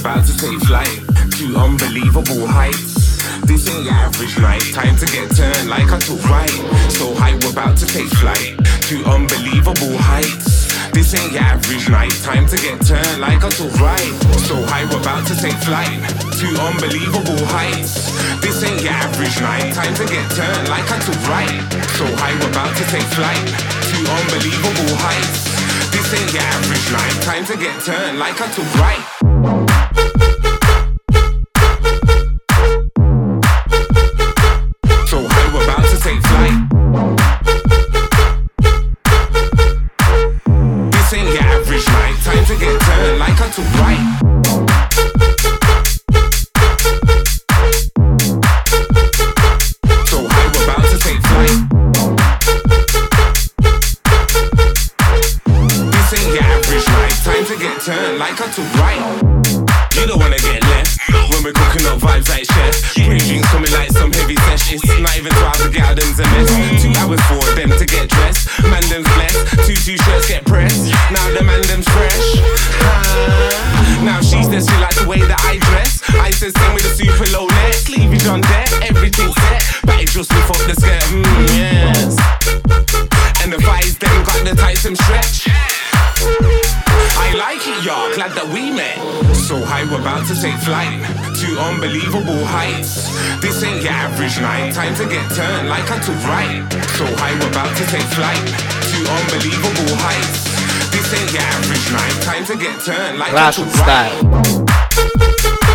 about to take flight to unbelievable heights. This ain't your average night, time to get turned like I took right. So high, we're about to take flight to unbelievable heights. This ain't your average night, time to get turned like I took right. So high, we're about to take flight to unbelievable heights. This ain't your average night, time to get turned like I took right. So high, we're about to take flight to unbelievable heights. This ain't your average night, time to get turned like I took right. just lift up the skirt, mm, yes. And the thighs them got the tights and stretch. I like it, y'all. Glad that we met. So high, we're about to take flight to unbelievable heights. This ain't your average night. Time to get turned like I took right. So high, we're about to take flight to unbelievable heights. This ain't your average night. Time to get turned like Russian I took right. style.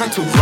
I can too.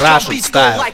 Russian style.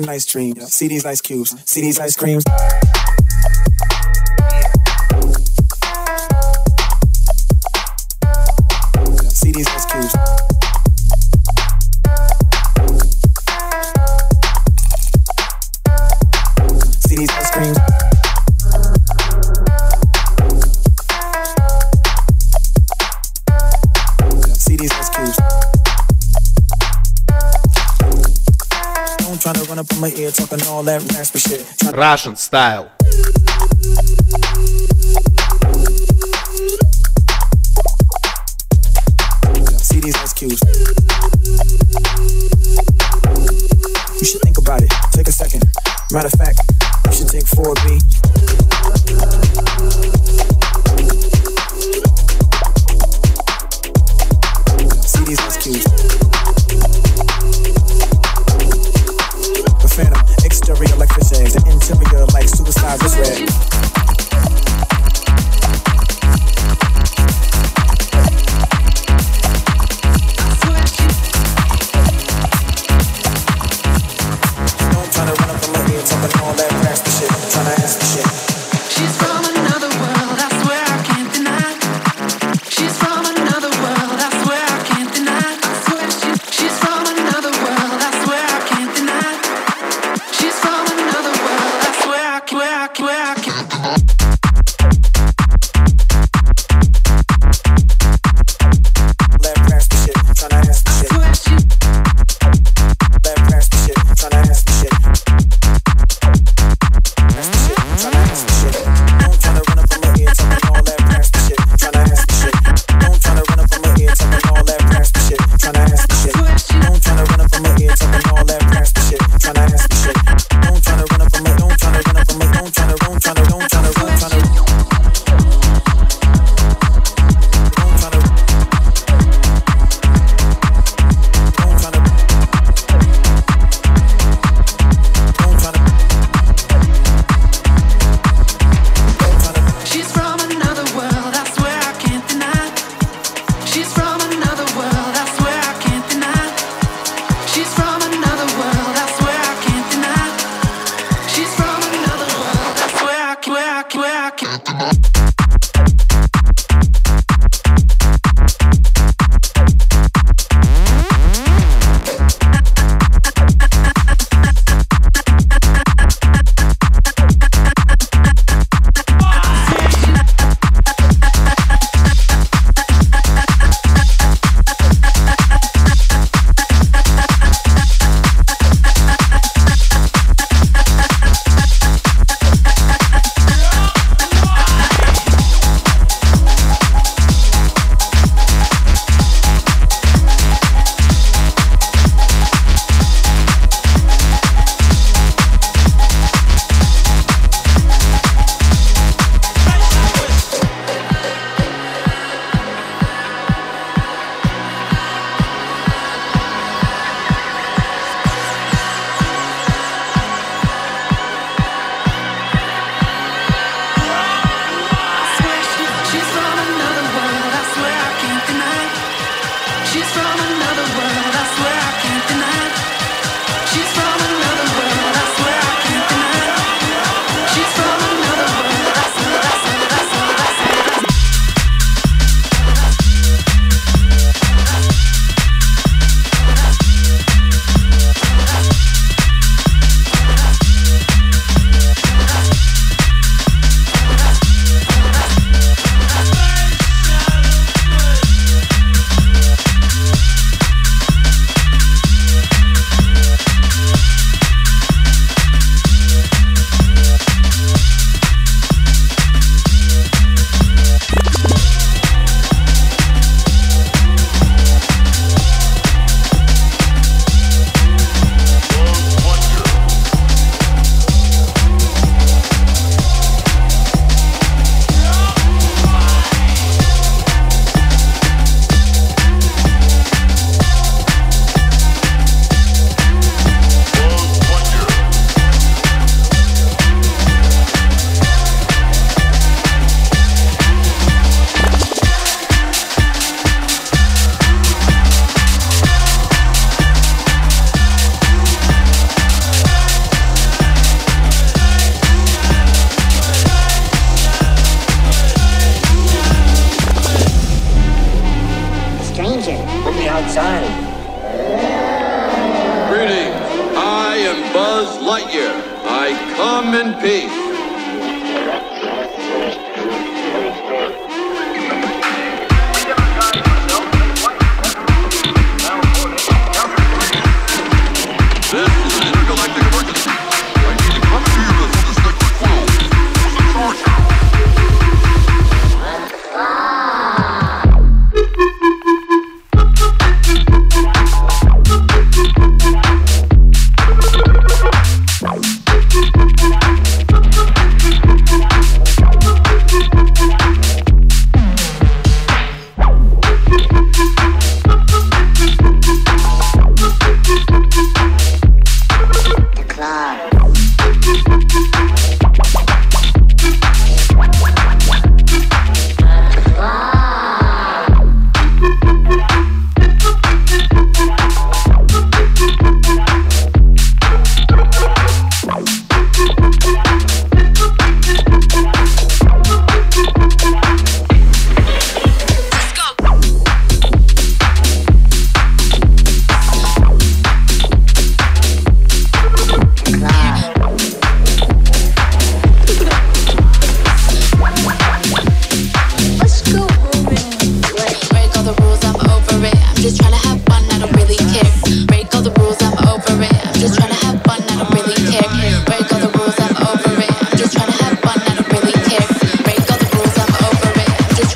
nice dreams. See these ice cubes, see these ice creams. Russian style.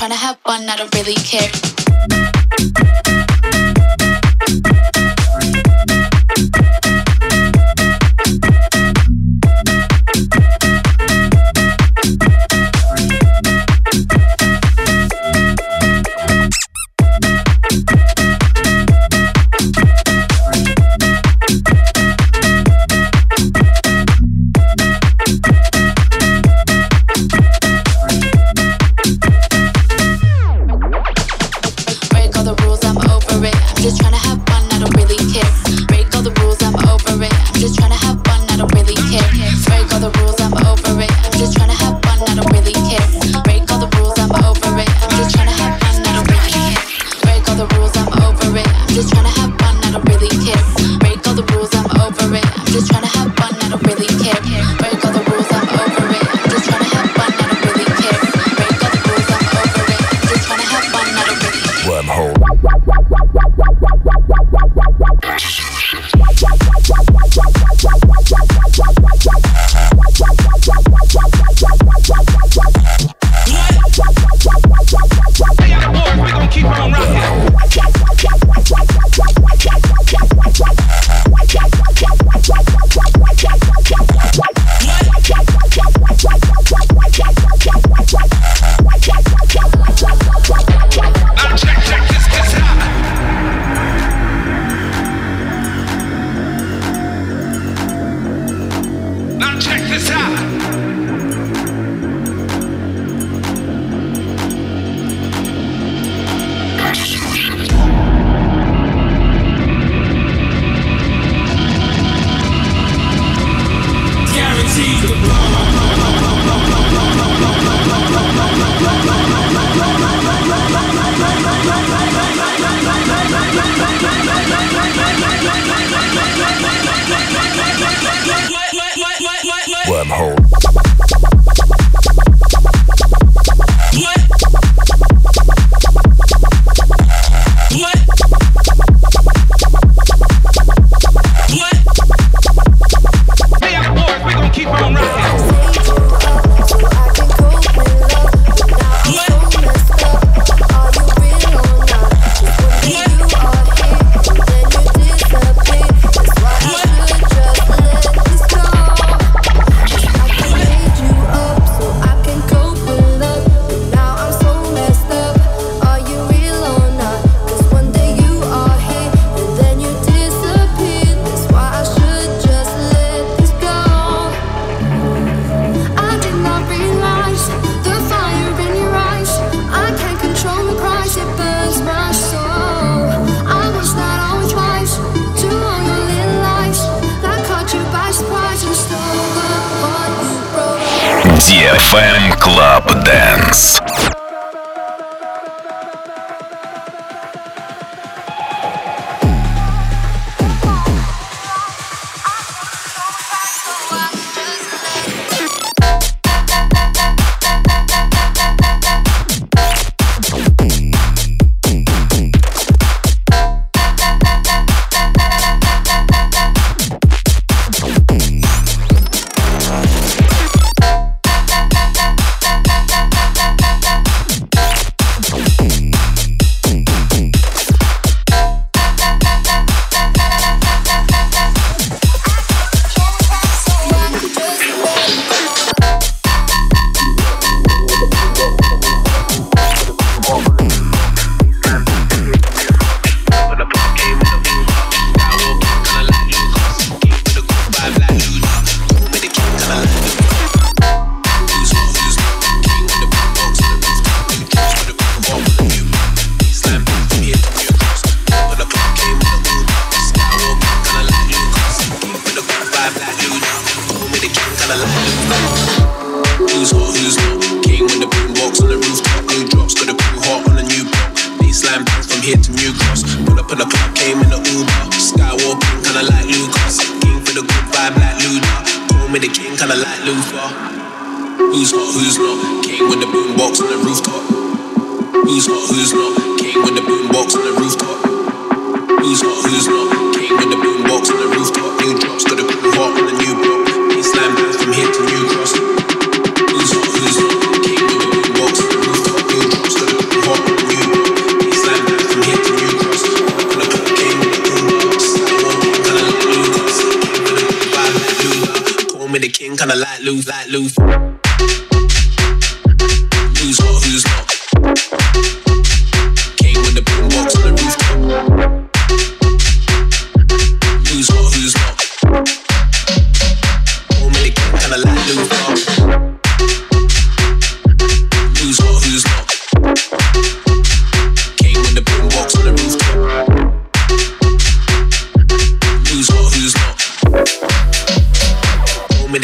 DFM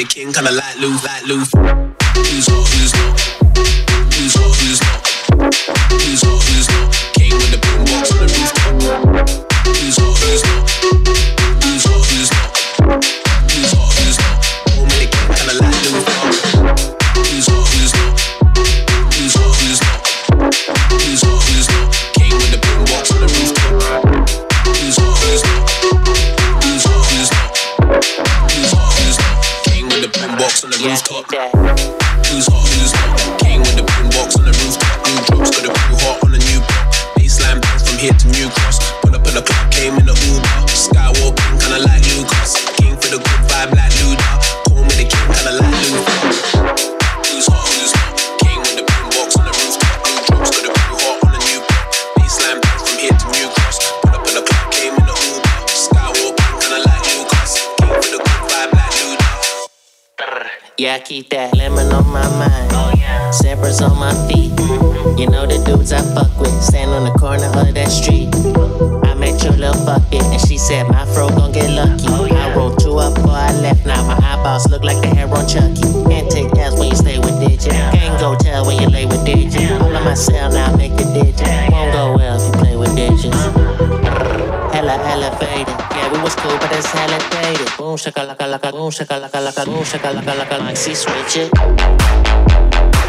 the king, kinda light loose, light loose. Who's on, who's not? Who's on, who's not? Who's who's not? King with the boombox on the rooftop. keep that lemon on my mind. Oh, on my feet. You know the dudes I fuck with. Stand on the corner of that street. I met your little bucket, and she said, My fro gon' get lucky. I rolled two up before I left. Now my eyeballs look like. cool, but it's hella dated. Boom, shakalaka, laka, boom, shakalaka, laka, boom, shakalaka, laka, like, see, switch it.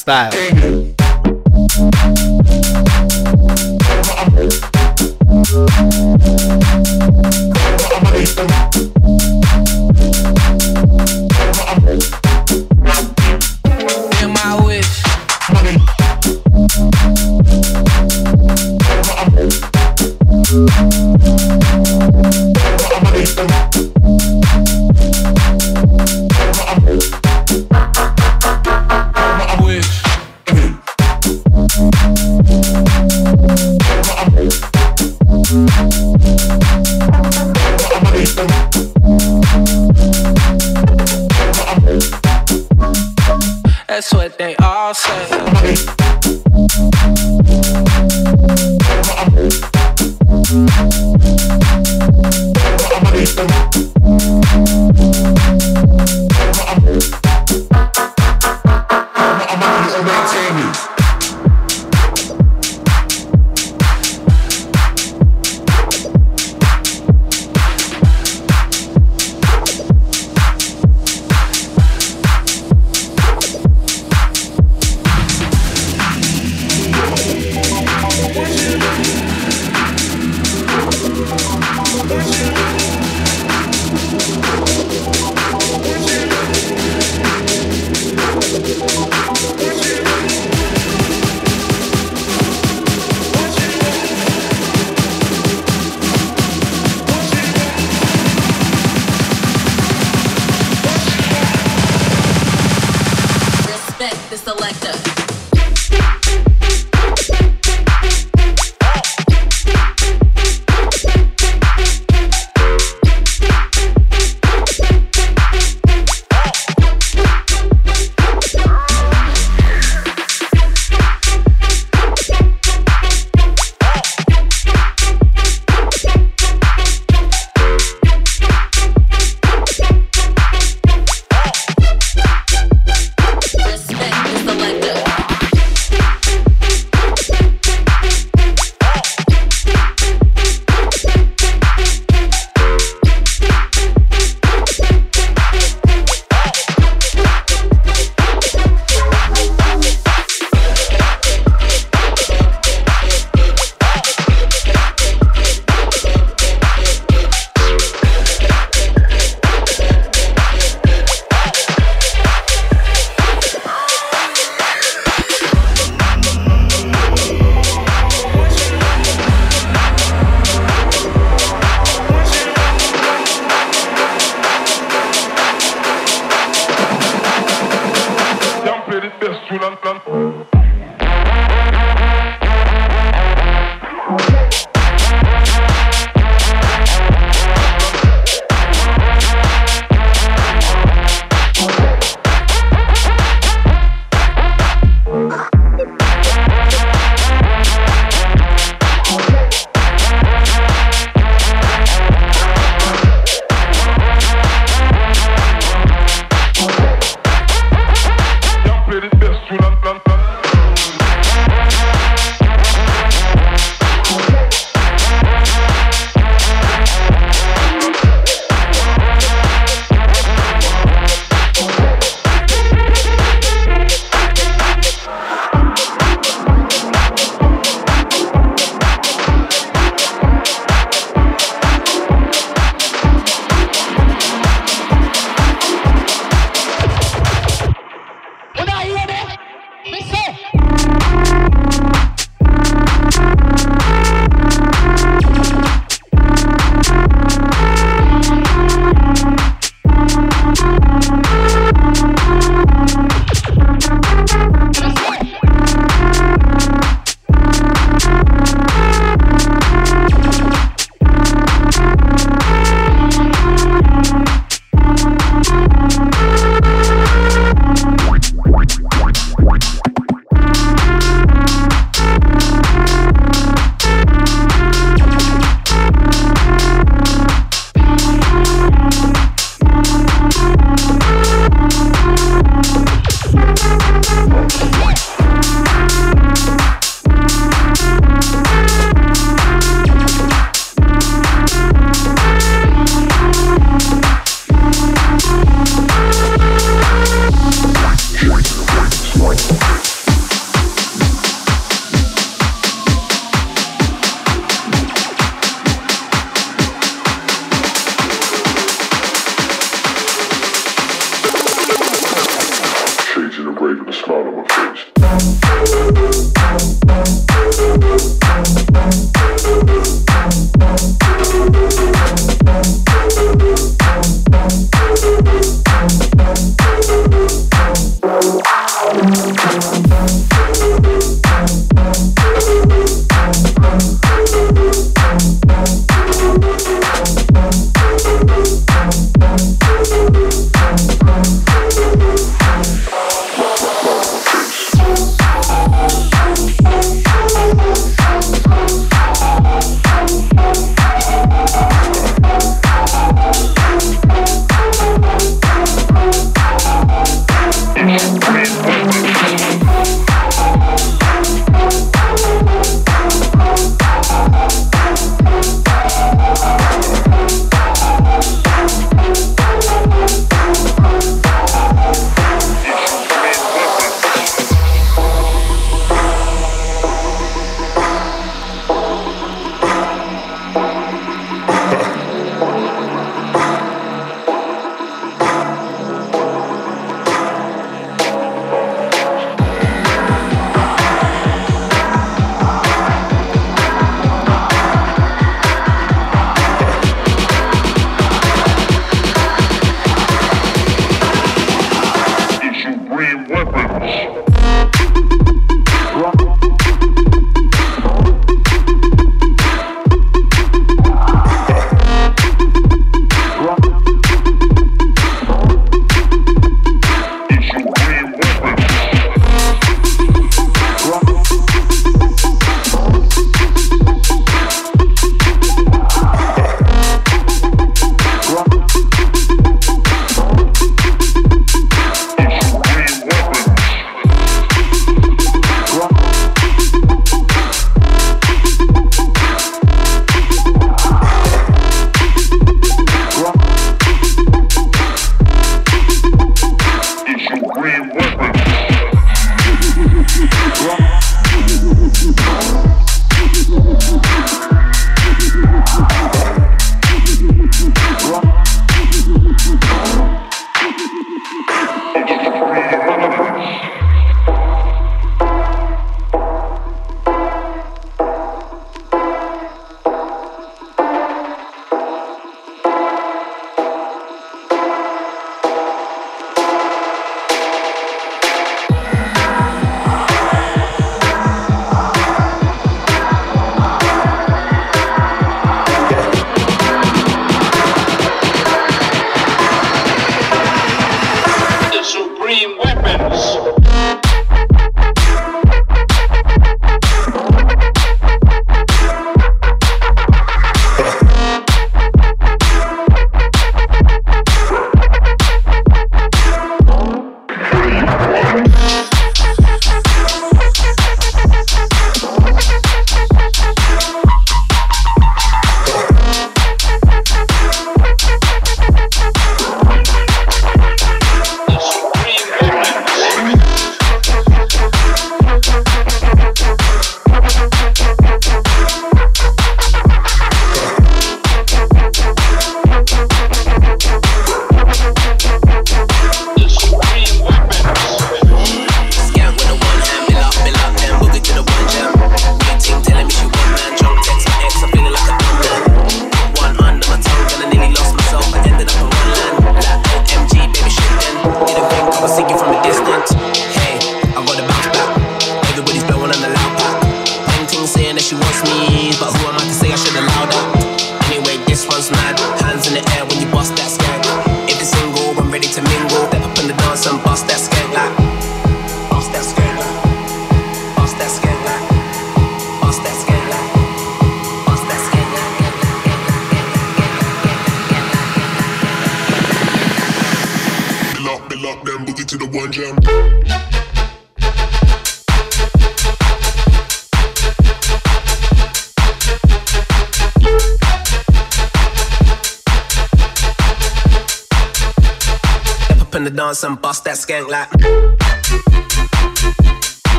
Style.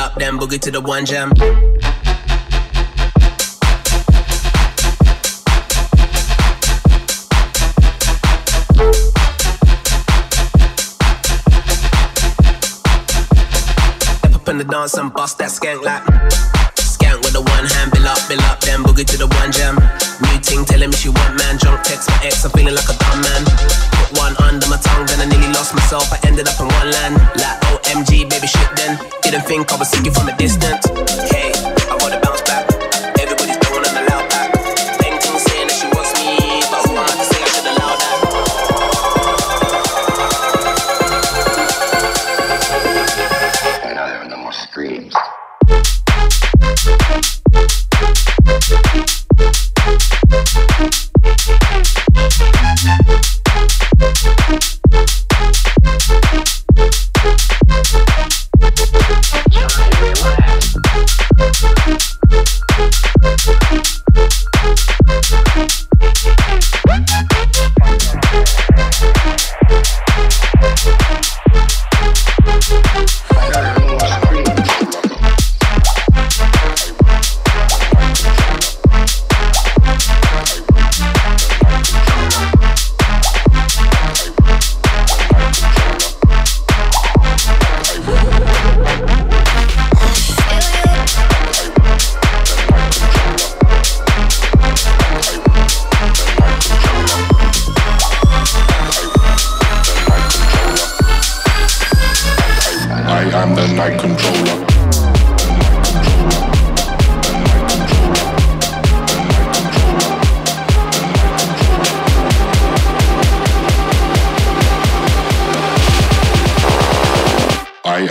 Up, then boogie to the one jam. Step up in the dance and bust that skank like. The one hand, bill up, bill up, then boogie to the one jam. New ting telling me she want man, drunk text my ex, I'm feeling like a dumb man. Put one under my tongue, then I nearly lost myself, I ended up in one land. Like OMG, baby shit then. Didn't think I was seeing from a distance. Hey, I gotta bounce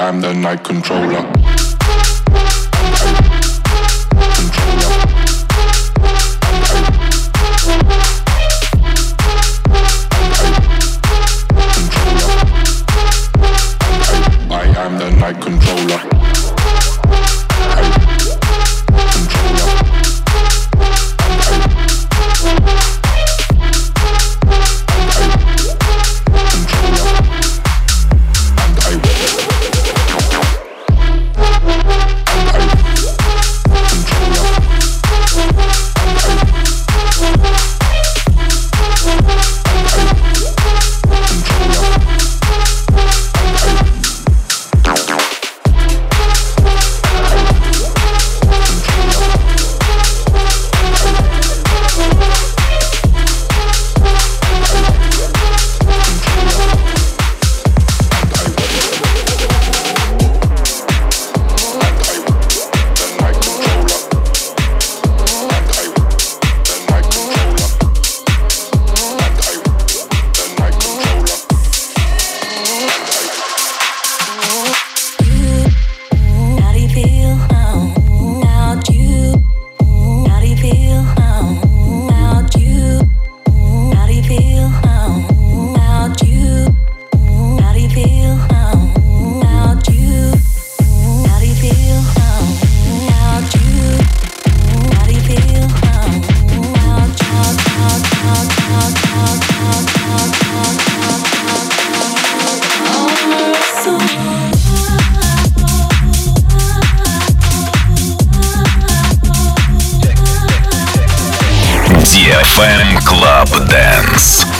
I am the night controller. DFM Club Dance.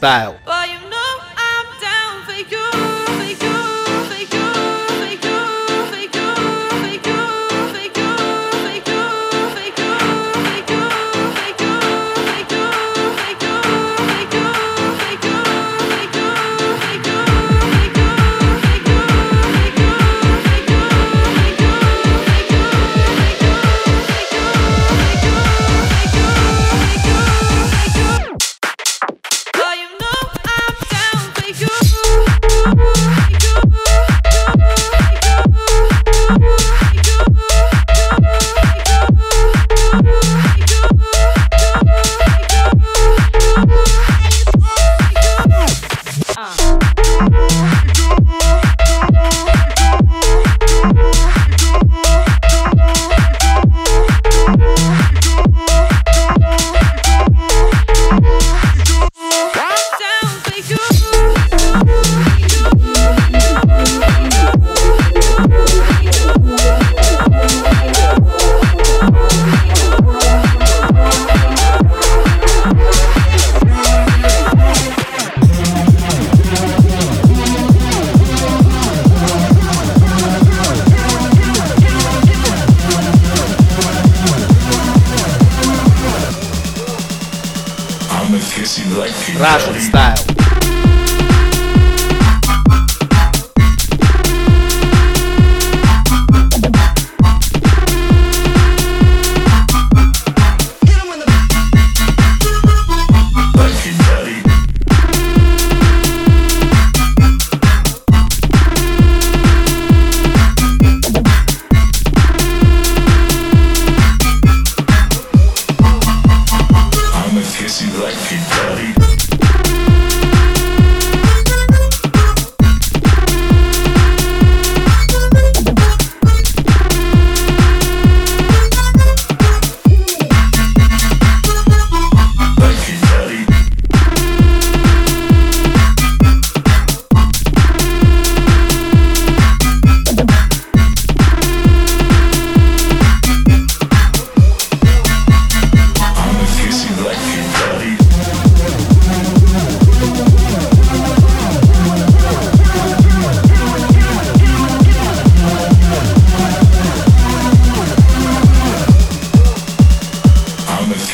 Style.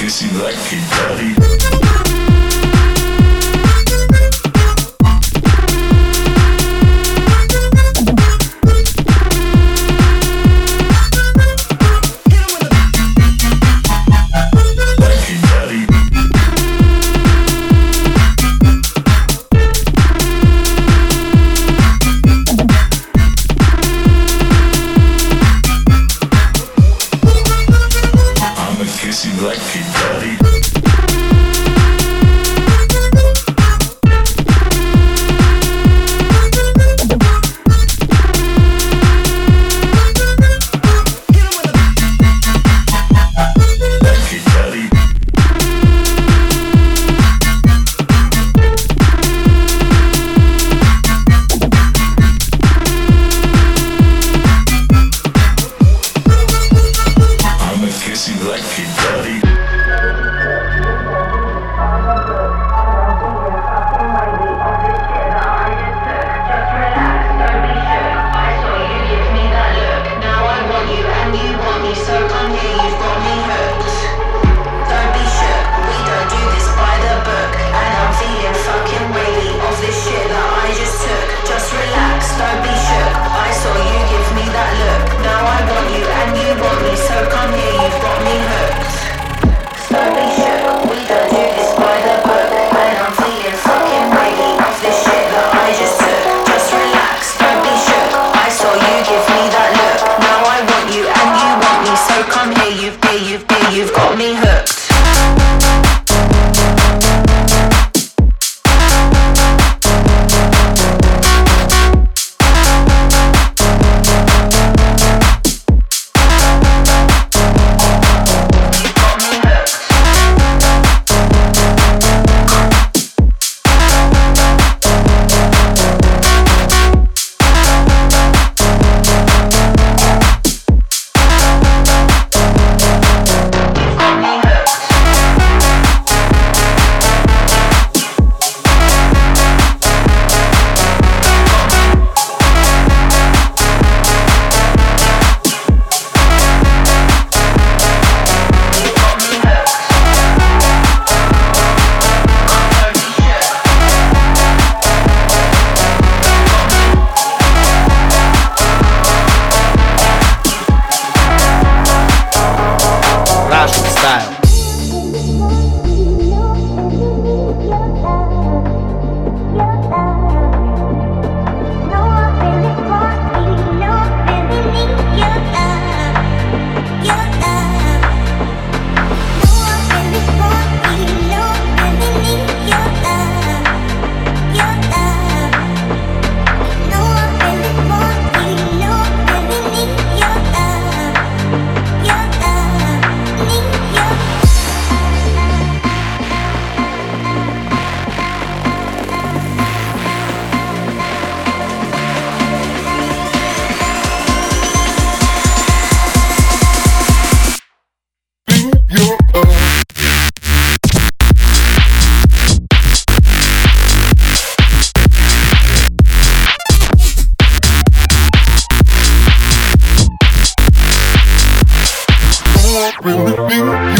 Kissy like a daddy. rock with me.